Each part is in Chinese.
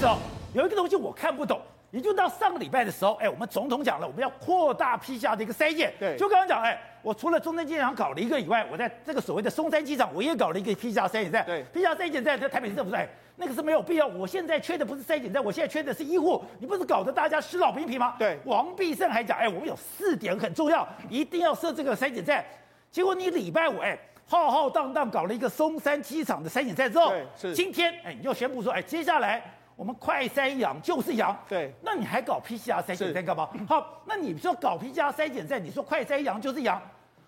是哦，有一个东西我看不懂，也就到上个礼拜的时候，哎，我们总统讲了，我们要扩大 PCR 的一个筛检。对，就刚刚讲，哎，我除了中山机场搞了一个以外，我在这个所谓的松山机场，我也搞了一个 PCR 筛检站。对，PCR 筛检站在台北市政府说，哎，那个是没有必要。我现在缺的不是筛检站，我现在缺的是医护。你不是搞得大家失老兵疲吗？对，王必胜还讲，哎，我们有四点很重要，一定要设这个筛检站。结果你礼拜五，哎。浩浩荡荡搞了一个松山机场的筛检站之后，是今天哎，你就宣布说，哎，接下来我们快筛阳就是阳，对，那你还搞 PCR 筛检站干嘛？好，那你说搞 PCR 筛检站，你说快筛阳就是阳，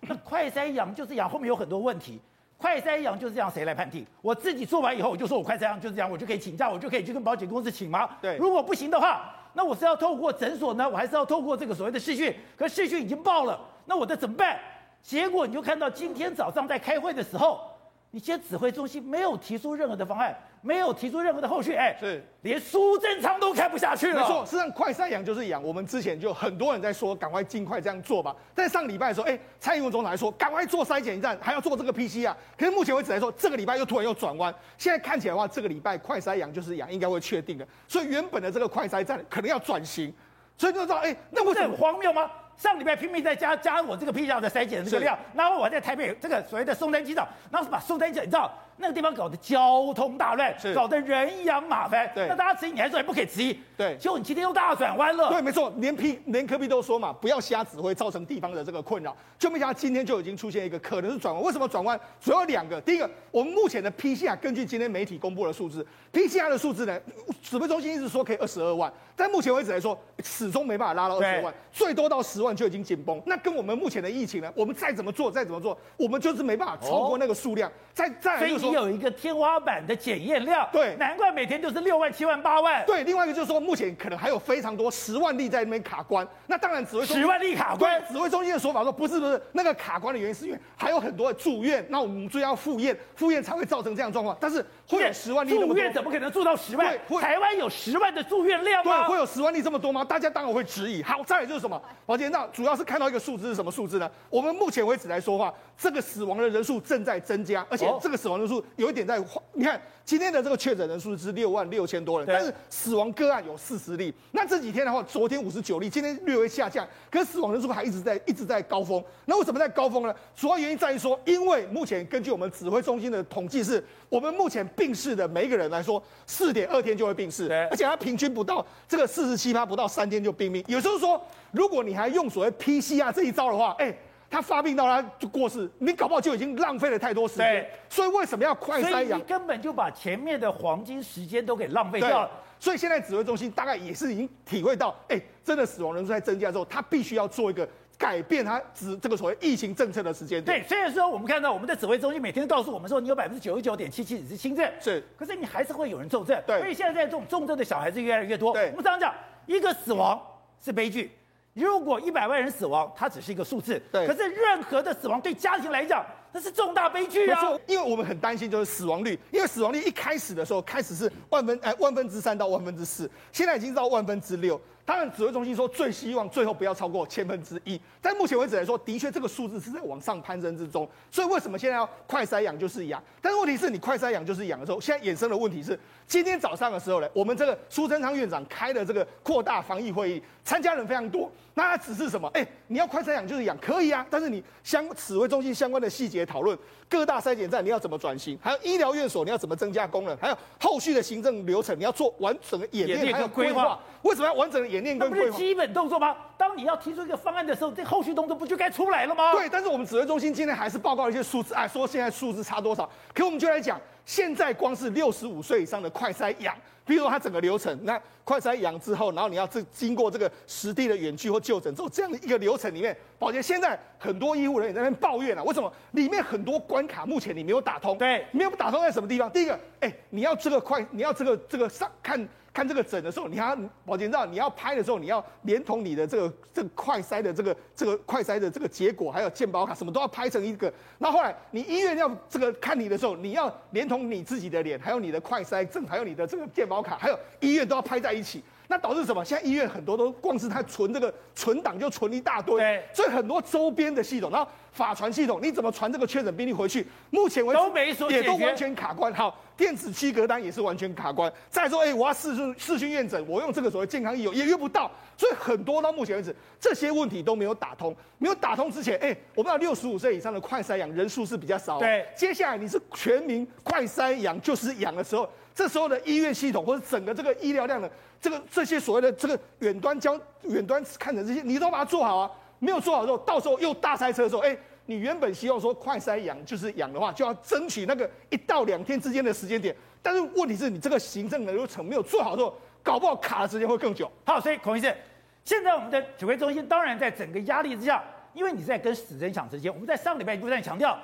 那快筛阳就是阳，后面有很多问题，快筛阳就是这样，谁来判定？我自己做完以后，我就说我快筛阳就是这样，我就可以请假，我就可以去跟保险公司请吗？对，如果不行的话，那我是要透过诊所呢，我还是要透过这个所谓的视讯？可是视讯已经爆了，那我的怎么办？结果你就看到今天早上在开会的时候，你今天指挥中心没有提出任何的方案，没有提出任何的后续，哎，是连苏贞昌都看不下去了。没错，实际上快筛阳就是阳。我们之前就很多人在说，赶快尽快这样做吧。在上礼拜的时候，哎，蔡英文总统还说，赶快做筛检站，还要做这个 PCR。可是目前为止来说，这个礼拜又突然又转弯。现在看起来的话，这个礼拜快筛阳就是阳，应该会确定的。所以原本的这个快筛站可能要转型。所以就知道，哎，那不是很荒谬吗？上礼拜拼命在加加我这个 PCR 的筛检的这个料，然后我在台北这个所谓的松山机场，然后是把松山机场，你知道那个地方搞得交通大乱，搞得人仰马翻。对，那大家质疑，你还说也不可以质疑。对，结果你今天又大转弯了。对，没错，连批连科比都说嘛，不要瞎指挥，造成地方的这个困扰。就没想到今天就已经出现一个可能是转弯。为什么转弯？主要两个。第一个，我们目前的 PCR 根据今天媒体公布的数字，PCR 的数字呢，指挥中心一直说可以二十二万，但目前为止来说，始终没办法拉到二十万，最多到十万就已经紧绷。那跟我们目前的疫情呢，我们再怎么做，再怎么做，我们就是没办法超过那个数量。再再来就是你有一个天花板的检验量，对，难怪每天就是六万、七万、八万。对，另外一个就是说，目前可能还有非常多十万例在那边卡关。那当然，指挥中心十万例卡关，指挥中心的说法说不是不是，那个卡关的原因是因为还有很多的住院，那我们就要复验，复验才会造成这样状况。但是会有十万例住院怎么可能住到十万？台湾有十万的住院量吗？对，会有十万例这么多吗？大家当然会质疑。好，再来就是什么？王杰，那主要是看到一个数字是什么数字呢？我们目前为止来说话，这个死亡的人数正在增加，而且这个死亡人数有一点在，你看今天的这个确诊人数是六万六千多人，但是死亡个案有四十例。那这几天的话，昨天五十九例，今天略微下降，可是死亡人数还一直在一直在高峰。那为什么在高峰呢？主要原因在于说，因为目前根据我们指挥中心的统计，是我们目前病逝的每一个人来说，四点二天就会病逝，而且他平均不到这个四十七趴，不到三天就病命。有时候说。如果你还用所谓 PCR 这一招的话，哎，他发病到他就过世，你搞不好就已经浪费了太多时间。对，所以为什么要快筛阳？你根本就把前面的黄金时间都给浪费掉了。所以现在指挥中心大概也是已经体会到，哎，真的死亡人数在增加之后，他必须要做一个改变，他指这个所谓疫情政策的时间。对，虽然说我们看到我们的指挥中心每天都告诉我们说，你有百分之九十九点七七是轻症，是，可是你还是会有人重症。对，所以现在在这种重症的小孩子越来越多。对，我们常常讲，一个死亡是悲剧。如果一百万人死亡，它只是一个数字。对。可是任何的死亡对家庭来讲，那是重大悲剧啊。因为我们很担心就是死亡率，因为死亡率一开始的时候开始是万分哎万分之三到万分之四，现在已经到万分之六。当然，指挥中心说最希望最后不要超过千分之一。但目前为止来说，的确这个数字是在往上攀升之中。所以为什么现在要快筛阳就是阳？但是问题是你快筛阳就是阳的时候，现在衍生的问题是，今天早上的时候呢，我们这个苏贞昌院长开的这个扩大防疫会议，参加人非常多。那它只是什么？哎，你要快筛养就是养，可以啊。但是你相指挥中心相关的细节讨论，各大筛检站你要怎么转型，还有医疗院所你要怎么增加功能，还有后续的行政流程你要做完整的演练还有规划。为什么要完整的演练跟规划？不是基本动作吗？当你要提出一个方案的时候，这后续动作不就该出来了吗？对，但是我们指挥中心今天还是报告一些数字，哎，说现在数字差多少？可我们就来讲，现在光是六十五岁以上的快筛阳，比如说它整个流程，那快筛阳之后，然后你要这经过这个实地的远距或就诊之后，这样的一个流程里面，保洁现在很多医护人员在那边抱怨啊，为什么里面很多关卡目前你没有打通？对，没有打通在什么地方？第一个，哎，你要这个快，你要这个这个上看。看这个诊的时候，你要保健照，你要拍的时候，你要连同你的这个这个快筛的这个这个快筛的这个结果，还有健保卡，什么都要拍成一个。那后来你医院要这个看你的时候，你要连同你自己的脸，还有你的快筛证，还有你的这个健。保卡，还有医院都要拍在一起。那导致什么？现在医院很多都光是它存这个存档就存一大堆，对，所以很多周边的系统，然后法传系统，你怎么传这个确诊病例回去？目前为止都没说也都完全卡关。好，电子七格单也是完全卡关。再说，哎、欸，我要视讯视讯验诊，我用这个所谓健康益友也约不到，所以很多到目前为止这些问题都没有打通。没有打通之前，哎、欸，我们知道六十五岁以上的快筛阳人数是比较少。对，接下来你是全民快筛阳就是阳的时候。这时候的医院系统或者整个这个医疗量的这个这些所谓的这个远端交远端看诊这些，你都把它做好啊。没有做好之后，到时候又大塞车的时候，哎，你原本希望说快塞氧就是氧的话，就要争取那个一到两天之间的时间点。但是问题是你这个行政的流程没有做好之后，搞不好卡的时间会更久。好，所以孔医生，现在我们的指挥中心当然在整个压力之下，因为你在跟死神抢时间。我们在上礼拜不断强调，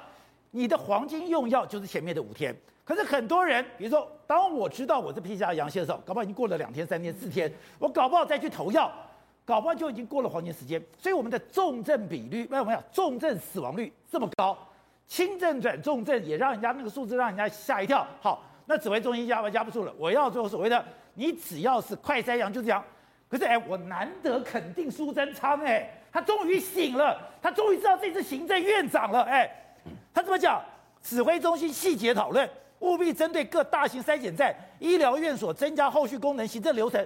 你的黄金用药就是前面的五天。可是很多人，比如说，当我知道我是 PCR 阳性的时候，搞不好已经过了两天、三天、四天，我搞不好再去投药，搞不好就已经过了黄金时间。所以我们的重症比率，没有没有，重症死亡率这么高，轻症转重症也让人家那个数字让人家吓一跳。好，那指挥中心压不压不住了，我要做所谓的，你只要是快筛阳就这样。可是哎，我难得肯定苏贞昌哎，他终于醒了，他终于知道这次行政院长了哎，他怎么讲？指挥中心细节讨论。务必针对各大型筛检站、医疗院所增加后续功能、行政流程。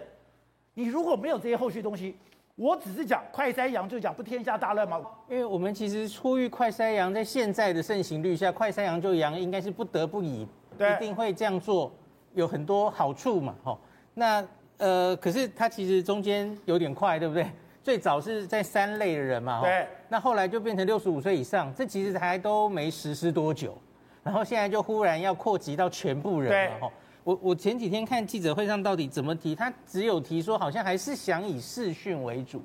你如果没有这些后续东西，我只是讲快筛阳就讲不天下大乱吗？因为我们其实呼吁快筛阳，在现在的盛行率下，快筛阳就阳，应该是不得不已，对一定会这样做，有很多好处嘛，吼。那呃，可是它其实中间有点快，对不对？最早是在三类的人嘛，对。那后来就变成六十五岁以上，这其实还都没实施多久。然后现在就忽然要扩及到全部人了哈。我我前几天看记者会上到底怎么提，他只有提说好像还是想以视讯为主。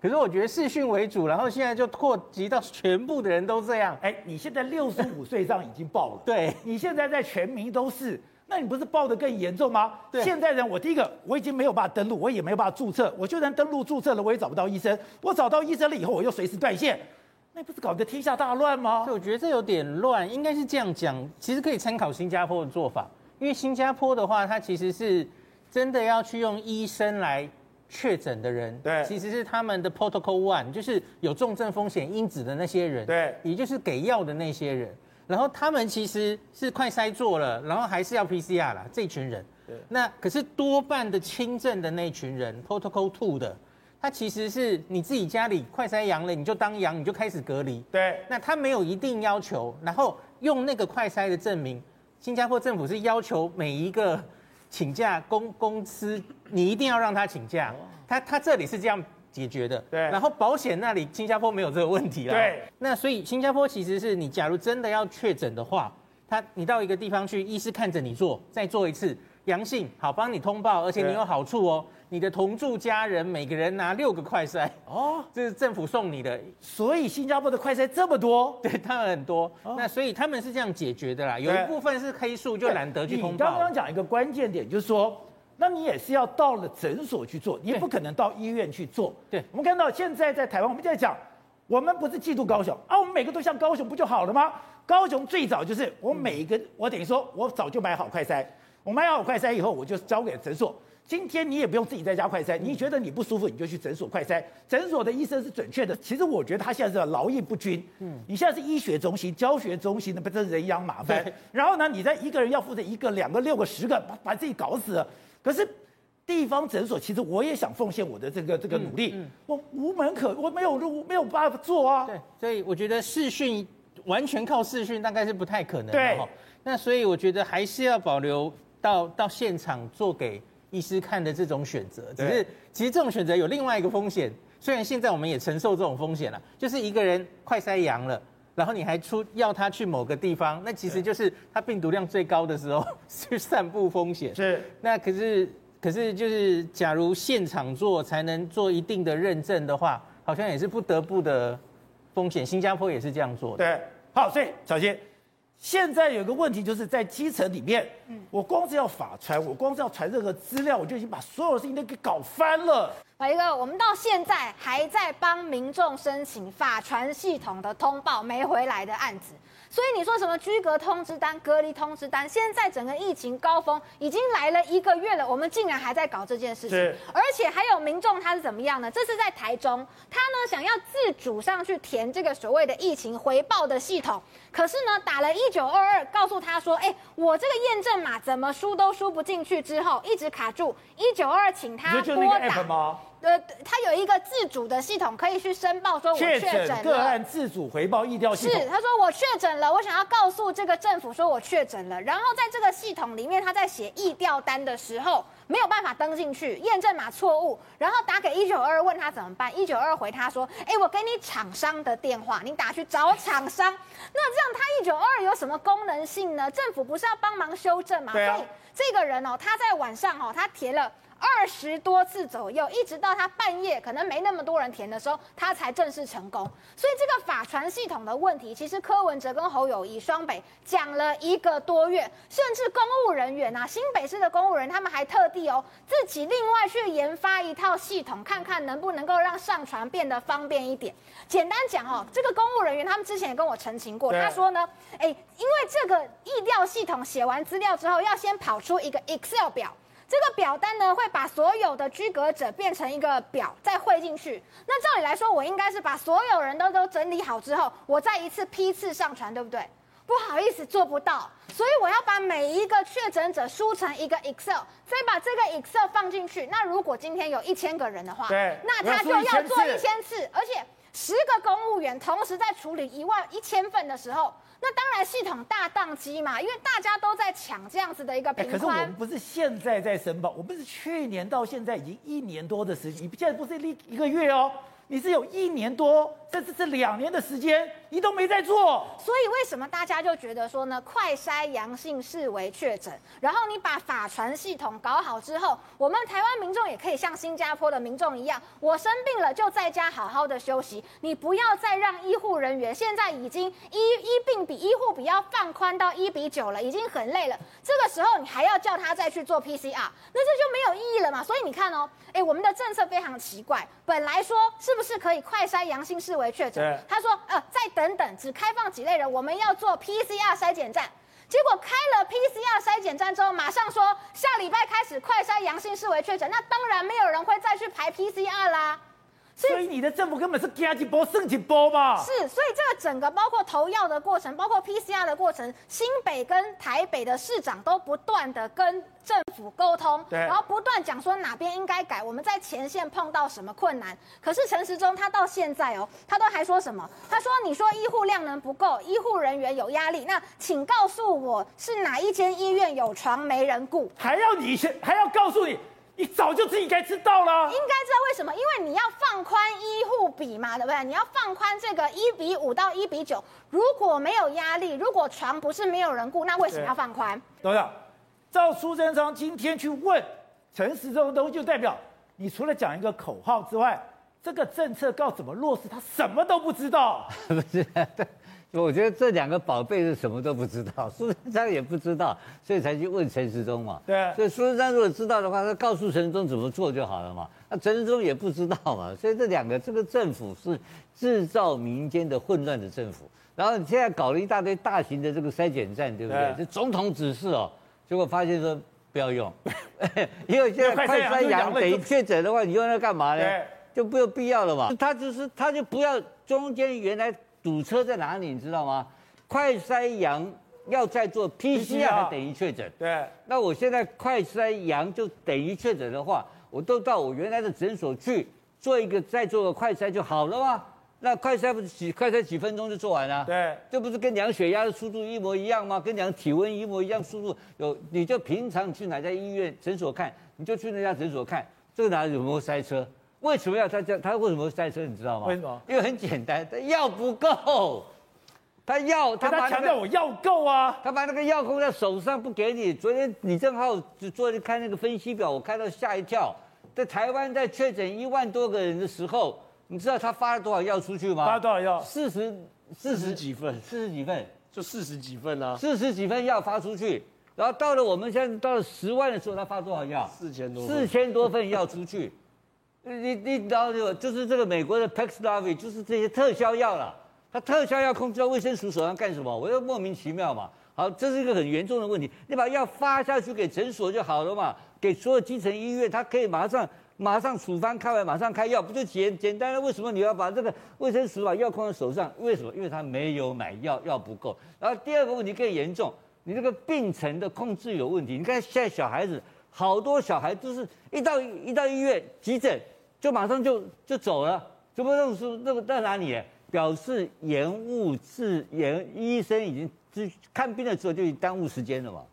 可是我觉得视讯为主，然后现在就扩及到全部的人都这样。哎，你现在六十五岁上已经报了，对，你现在在全民都是，那你不是报的更严重吗？对，现在人我第一个我已经没有办法登录，我也没有办法注册，我就算登录注册了，我也找不到医生。我找到医生了以后，我又随时断线。那不是搞个天下大乱吗？我觉得这有点乱，应该是这样讲。其实可以参考新加坡的做法，因为新加坡的话，它其实是真的要去用医生来确诊的人，对，其实是他们的 protocol one，就是有重症风险因子的那些人，对，也就是给药的那些人。然后他们其实是快筛做了，然后还是要 PCR 啦，这群人。对，那可是多半的轻症的那群人，protocol two 的。他其实是你自己家里快筛阳了，你就当阳，你就开始隔离。对，那它没有一定要求，然后用那个快筛的证明。新加坡政府是要求每一个请假公公司，你一定要让他请假。他他这里是这样解决的。对，然后保险那里新加坡没有这个问题了。对，那所以新加坡其实是你假如真的要确诊的话，他你到一个地方去，医师看着你做，再做一次阳性，好帮你通报，而且你有好处哦。你的同住家人每个人拿六个快筛哦，这是政府送你的，所以新加坡的快筛这么多，对他们很多，哦、那所以他们是这样解决的啦。有一部分是黑数，就懒得去通报。你刚刚讲一个关键点，就是说，那你也是要到了诊所去做，你也不可能到医院去做。对，我们看到现在在台湾，我们在讲，我们不是嫉妒高雄啊，我们每个都像高雄不就好了吗？高雄最早就是我每一个，嗯、我等于说我早就买好快筛，我买好快筛以后，我就交给诊所。今天你也不用自己在家快筛，你觉得你不舒服，你就去诊所快筛。诊所的医生是准确的。其实我觉得他现在是劳逸不均。嗯，你现在是医学中心、教学中心，那不是人仰马翻。然后呢，你在一个人要负责一个、两个、六个、十个，把把自己搞死了。可是地方诊所，其实我也想奉献我的这个这个努力。我无门可，我没有路，没有办法做啊。对，所以我觉得视讯完全靠视讯大概是不太可能的。对，那所以我觉得还是要保留到到现场做给。医师看的这种选择，只是其实这种选择有另外一个风险。虽然现在我们也承受这种风险了，就是一个人快筛阳了，然后你还出要他去某个地方，那其实就是他病毒量最高的时候 去散布风险。是，那可是可是就是假如现场做才能做一定的认证的话，好像也是不得不的风险。新加坡也是这样做的。对，好，所以小心。现在有个问题，就是在基层里面，我光是要法传，我光是要传任何资料，我就已经把所有的事情都给搞翻了。玮哥，我们到现在还在帮民众申请法传系统的通报没回来的案子，所以你说什么居隔通知单、隔离通知单，现在整个疫情高峰已经来了一个月了，我们竟然还在搞这件事情，而且还有民众他是怎么样呢？这是在台中，他呢想要自主上去填这个所谓的疫情回报的系统，可是呢打了一九二二，告诉他说，哎，我这个验证码怎么输都输不进去，之后一直卡住，一九二二请他拨打。呃，他有一个自主的系统，可以去申报说我确诊了。个案自主回报疫调系统。是，他说我确诊了，我想要告诉这个政府说我确诊了。然后在这个系统里面，他在写疫调单的时候没有办法登进去，验证码错误，然后打给一九二二问他怎么办，一九二二回他说，哎，我给你厂商的电话，你打去找厂商。那这样他一九二二有什么功能性呢？政府不是要帮忙修正吗？对啊。所以这个人哦，他在晚上哦，他填了。二十多次左右，一直到他半夜可能没那么多人填的时候，他才正式成功。所以这个法传系统的问题，其实柯文哲跟侯友谊双北讲了一个多月，甚至公务人员啊，新北市的公务人员他们还特地哦自己另外去研发一套系统，看看能不能够让上传变得方便一点。简单讲哦，这个公务人员他们之前也跟我澄清过，他说呢，哎，因为这个意调系统写完资料之后，要先跑出一个 Excel 表。这个表单呢，会把所有的居格者变成一个表，再汇进去。那照理来说，我应该是把所有人都都整理好之后，我再一次批次上传，对不对？不好意思，做不到。所以我要把每一个确诊者输成一个 Excel，再把这个 Excel 放进去。那如果今天有一千个人的话，对，那他就要做一千次，而且十个公务员同时在处理一万一千份的时候。那当然，系统大宕机嘛，因为大家都在抢这样子的一个平宽。可是我们不是现在在申报，我们是去年到现在已经一年多的时间，你现在不是一一个月哦。你是有一年多，甚至是两年的时间，你都没在做。所以为什么大家就觉得说呢？快筛阳性视为确诊，然后你把法传系统搞好之后，我们台湾民众也可以像新加坡的民众一样，我生病了就在家好好的休息。你不要再让医护人员现在已经医医病比医护比要放宽到一比九了，已经很累了。这个时候你还要叫他再去做 PCR，那这就没有意义了嘛。所以你看哦，哎，我们的政策非常奇怪，本来说是不是？是可以快筛阳性视为确诊。他说，呃，再等等等，只开放几类人，我们要做 PCR 筛检站。结果开了 PCR 筛检站之后，马上说下礼拜开始快筛阳性视为确诊，那当然没有人会再去排 PCR 啦。所以，你的政府根本是加一波剩一波嘛？是，所以这个整个包括投药的过程，包括 PCR 的过程，新北跟台北的市长都不断的跟政府沟通，对，然后不断讲说哪边应该改，我们在前线碰到什么困难。可是陈时中他到现在哦，他都还说什么？他说你说医护量能不够，医护人员有压力，那请告诉我是哪一间医院有床没人顾？还要你先，还要告诉你。你早就自己该知道了，应该知道为什么？因为你要放宽医护比嘛，对不对？你要放宽这个一比五到一比九，如果没有压力，如果床不是没有人顾，那为什么要放宽？董事长，照苏贞昌今天去问陈时中的东西，就代表你除了讲一个口号之外，这个政策要怎么落实，他什么都不知道。不是。我觉得这两个宝贝是什么都不知道，苏贞昌也不知道，所以才去问陈时中嘛。对。所以苏贞昌如果知道的话，他告诉陈时中怎么做就好了嘛。那陈时中也不知道嘛，所以这两个这个政府是制造民间的混乱的政府。然后你现在搞了一大堆大型的这个筛检站，对不对？这总统指示哦，结果发现说不要用，因为现在快筛阳等于确诊的话，你用那干嘛呢？就没有必要了嘛。他就是他就不要中间原来。堵车在哪里？你知道吗？快筛阳要再做 PCR 还等于确诊。对。那我现在快筛阳就等于确诊的话，我都到我原来的诊所去做一个，再做个快筛就好了吗？那快筛不是几快筛几分钟就做完了？对。这不是跟量血压的速度一模一样吗？跟量体温一模一样速度。有你就平常去哪家医院诊所看，你就去那家诊所看，这个哪里有没有塞车？为什么要他这样？他为什么会塞车？你知道吗？为什么？因为很简单，他药不够，他药他把、那个、他强调我药够啊，他把那个药控在手上不给你。昨天李正浩就坐着看那个分析表，我看到吓一跳。在台湾在确诊一万多个人的时候，你知道他发了多少药出去吗？发了多少药？四十四十几份，四十几份，就四十几份啊。四十几份药发出去，然后到了我们现在到了十万的时候，他发多少药？四千多，四千多份药出去。你你知道就就是这个美国的 Paxlovid 就是这些特效药了，他特效药控制到卫生署手上干什么？我又莫名其妙嘛。好，这是一个很严重的问题。你把药发下去给诊所就好了嘛，给所有基层医院，他可以马上马上处方开完，马上开药，不就简简单了？为什么你要把这个卫生署把药控在手上？为什么？因为他没有买药，药不够。然后第二个问题更严重，你这个病程的控制有问题。你看现在小孩子，好多小孩都是一到一到医院急诊就马上就就走了，怎么那种说那个在哪里？表示延误治延，医生已经看病的时候就已经耽误时间了嘛。